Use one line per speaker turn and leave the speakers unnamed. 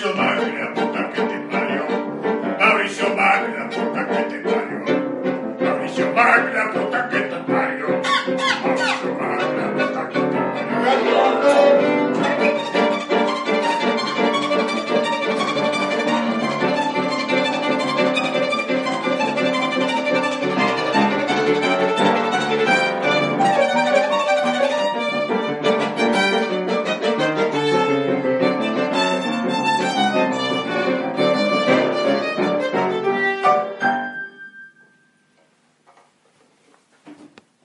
your mouth.